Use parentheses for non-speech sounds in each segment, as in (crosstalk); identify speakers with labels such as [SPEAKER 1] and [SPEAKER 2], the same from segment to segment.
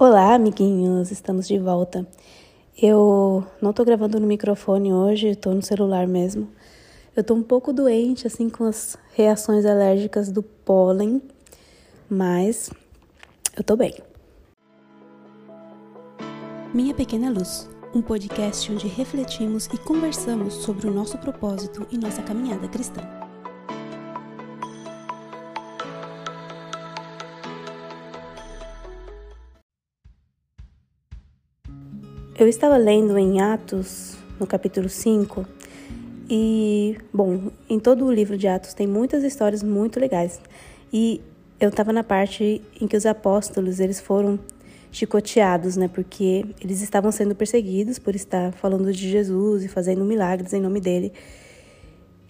[SPEAKER 1] Olá, amiguinhos, estamos de volta. Eu não tô gravando no microfone hoje, tô no celular mesmo. Eu tô um pouco doente, assim, com as reações alérgicas do pólen, mas eu tô bem.
[SPEAKER 2] Minha Pequena Luz, um podcast onde refletimos e conversamos sobre o nosso propósito e nossa caminhada cristã.
[SPEAKER 1] Eu estava lendo em Atos, no capítulo 5, e, bom, em todo o livro de Atos tem muitas histórias muito legais. E eu estava na parte em que os apóstolos, eles foram chicoteados, né? Porque eles estavam sendo perseguidos por estar falando de Jesus e fazendo milagres em nome dele.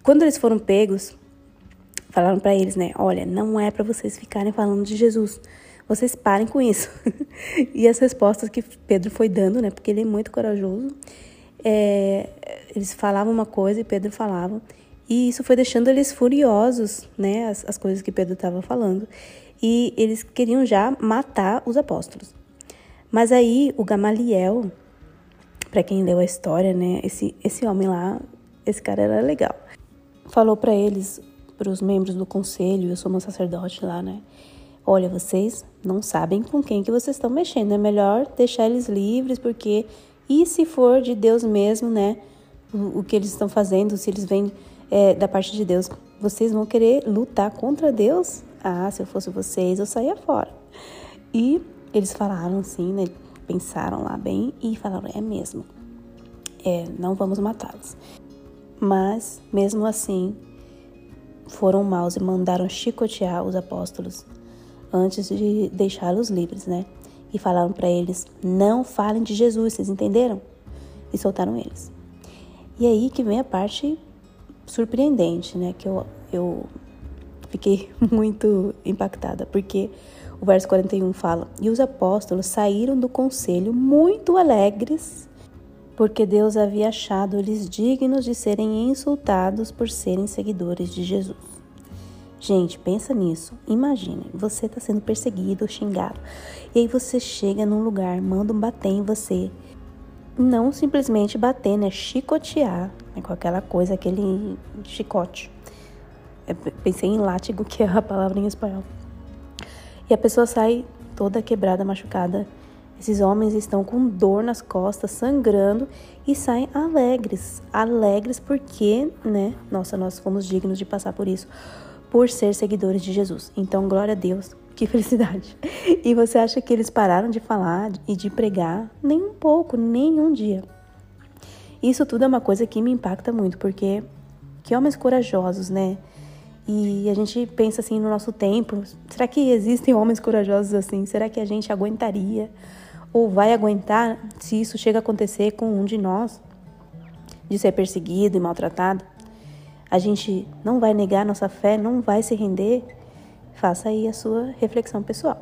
[SPEAKER 1] Quando eles foram pegos, falaram para eles, né? Olha, não é para vocês ficarem falando de Jesus vocês parem com isso. (laughs) e as respostas que Pedro foi dando, né? Porque ele é muito corajoso. É, eles falavam uma coisa e Pedro falava. E isso foi deixando eles furiosos, né? As, as coisas que Pedro estava falando. E eles queriam já matar os apóstolos. Mas aí o Gamaliel, para quem leu a história, né? Esse, esse homem lá, esse cara era legal. Falou para eles, para os membros do conselho, eu sou uma sacerdote lá, né? Olha, vocês não sabem com quem que vocês estão mexendo. É melhor deixar eles livres, porque e se for de Deus mesmo, né? O, o que eles estão fazendo, se eles vêm é, da parte de Deus, vocês vão querer lutar contra Deus? Ah, se eu fosse vocês, eu saía fora. E eles falaram assim, né? Pensaram lá bem e falaram: é mesmo. É, não vamos matá-los. Mas, mesmo assim, foram maus e mandaram chicotear os apóstolos antes de deixá-los livres, né? E falaram para eles: não falem de Jesus, vocês entenderam? E soltaram eles. E aí que vem a parte surpreendente, né? Que eu, eu fiquei (laughs) muito impactada, porque o verso 41 fala: E os apóstolos saíram do conselho muito alegres, porque Deus havia achado-lhes dignos de serem insultados por serem seguidores de Jesus. Gente, pensa nisso. Imagine, você está sendo perseguido, xingado. E aí você chega num lugar, manda um bater em você. Não simplesmente bater, né? Chicotear, né? com aquela coisa, aquele chicote. Eu pensei em látigo, (laughs) que é a palavra em espanhol. E a pessoa sai toda quebrada, machucada. Esses homens estão com dor nas costas, sangrando e saem alegres. Alegres porque, né? Nossa, nós fomos dignos de passar por isso por ser seguidores de Jesus. Então, glória a Deus, (laughs) que felicidade. E você acha que eles pararam de falar e de pregar? Nem um pouco, nem um dia. Isso tudo é uma coisa que me impacta muito, porque que homens corajosos, né? E a gente pensa assim no nosso tempo, será que existem homens corajosos assim? Será que a gente aguentaria ou vai aguentar se isso chega a acontecer com um de nós? De ser perseguido e maltratado? A gente não vai negar nossa fé, não vai se render, faça aí a sua reflexão pessoal.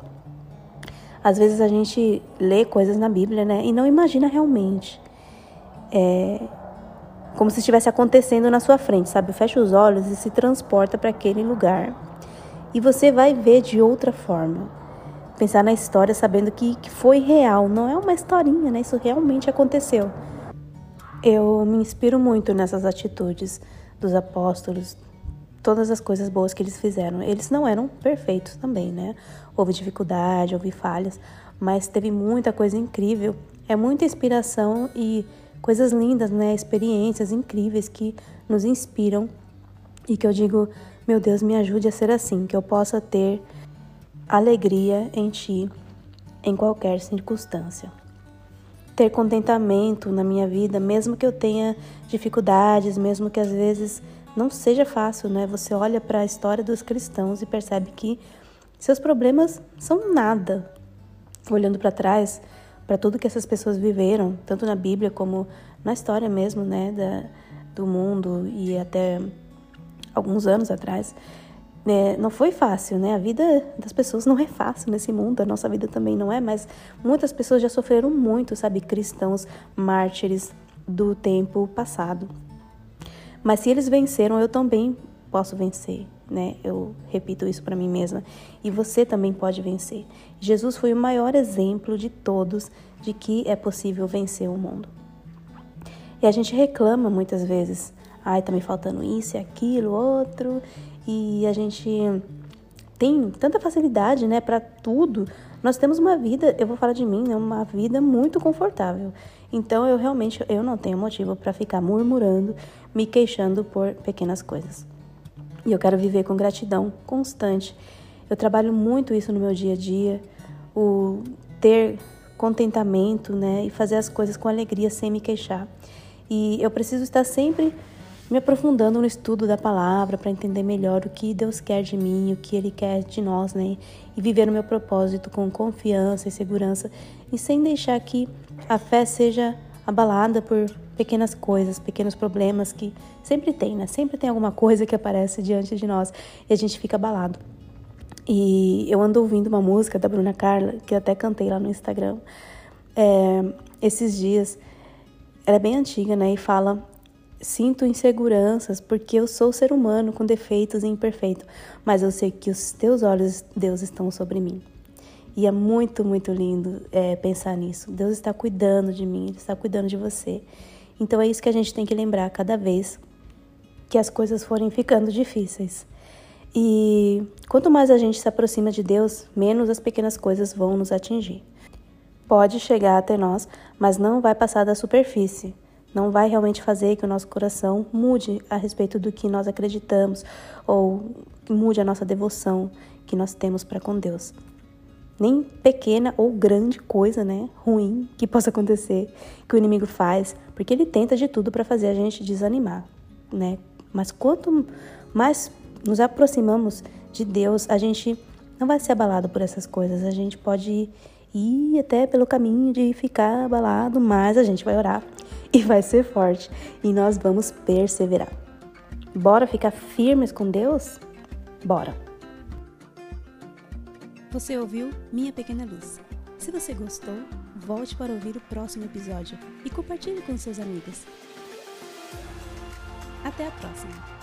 [SPEAKER 1] Às vezes a gente lê coisas na Bíblia, né, e não imagina realmente. É como se estivesse acontecendo na sua frente, sabe? Fecha os olhos e se transporta para aquele lugar. E você vai ver de outra forma. Pensar na história sabendo que, que foi real, não é uma historinha, né? Isso realmente aconteceu. Eu me inspiro muito nessas atitudes dos apóstolos, todas as coisas boas que eles fizeram. Eles não eram perfeitos também, né? Houve dificuldade, houve falhas, mas teve muita coisa incrível. É muita inspiração e coisas lindas, né? Experiências incríveis que nos inspiram e que eu digo, meu Deus, me ajude a ser assim, que eu possa ter alegria em Ti em qualquer circunstância ter contentamento na minha vida, mesmo que eu tenha dificuldades, mesmo que às vezes não seja fácil, né? Você olha para a história dos cristãos e percebe que seus problemas são nada. Olhando para trás, para tudo que essas pessoas viveram, tanto na Bíblia como na história mesmo, né, da, do mundo e até alguns anos atrás, né, não foi fácil, né? A vida das pessoas não é fácil nesse mundo, a nossa vida também não é, mas muitas pessoas já sofreram muito, sabe? Cristãos, mártires do tempo passado. Mas se eles venceram, eu também posso vencer. né? Eu repito isso para mim mesma. E você também pode vencer. Jesus foi o maior exemplo de todos de que é possível vencer o mundo. E a gente reclama muitas vezes, ai, tá me faltando isso e aquilo, outro, e a gente tem tanta facilidade, né, para tudo. Nós temos uma vida, eu vou falar de mim, né, uma vida muito confortável. Então eu realmente eu não tenho motivo para ficar murmurando, me queixando por pequenas coisas. E eu quero viver com gratidão constante. Eu trabalho muito isso no meu dia a dia, o ter contentamento, né, e fazer as coisas com alegria sem me queixar. E eu preciso estar sempre me aprofundando no estudo da palavra para entender melhor o que Deus quer de mim, o que Ele quer de nós, né? E viver o meu propósito com confiança e segurança e sem deixar que a fé seja abalada por pequenas coisas, pequenos problemas que sempre tem, né? Sempre tem alguma coisa que aparece diante de nós e a gente fica abalado. E eu ando ouvindo uma música da Bruna Carla, que até cantei lá no Instagram, é, esses dias, ela é bem antiga, né? E fala: Sinto inseguranças porque eu sou ser humano com defeitos e imperfeito, mas eu sei que os teus olhos, Deus, estão sobre mim. E é muito, muito lindo é, pensar nisso. Deus está cuidando de mim, Ele está cuidando de você. Então é isso que a gente tem que lembrar cada vez que as coisas forem ficando difíceis. E quanto mais a gente se aproxima de Deus, menos as pequenas coisas vão nos atingir pode chegar até nós, mas não vai passar da superfície. Não vai realmente fazer que o nosso coração mude a respeito do que nós acreditamos ou mude a nossa devoção que nós temos para com Deus. Nem pequena ou grande coisa, né, ruim que possa acontecer, que o inimigo faz, porque ele tenta de tudo para fazer a gente desanimar, né? Mas quanto mais nos aproximamos de Deus, a gente não vai ser abalado por essas coisas, a gente pode ir até pelo caminho de ficar abalado, mas a gente vai orar e vai ser forte e nós vamos perseverar. Bora ficar firmes com Deus? Bora!
[SPEAKER 2] Você ouviu Minha Pequena Luz. Se você gostou, volte para ouvir o próximo episódio e compartilhe com seus amigos. Até a próxima!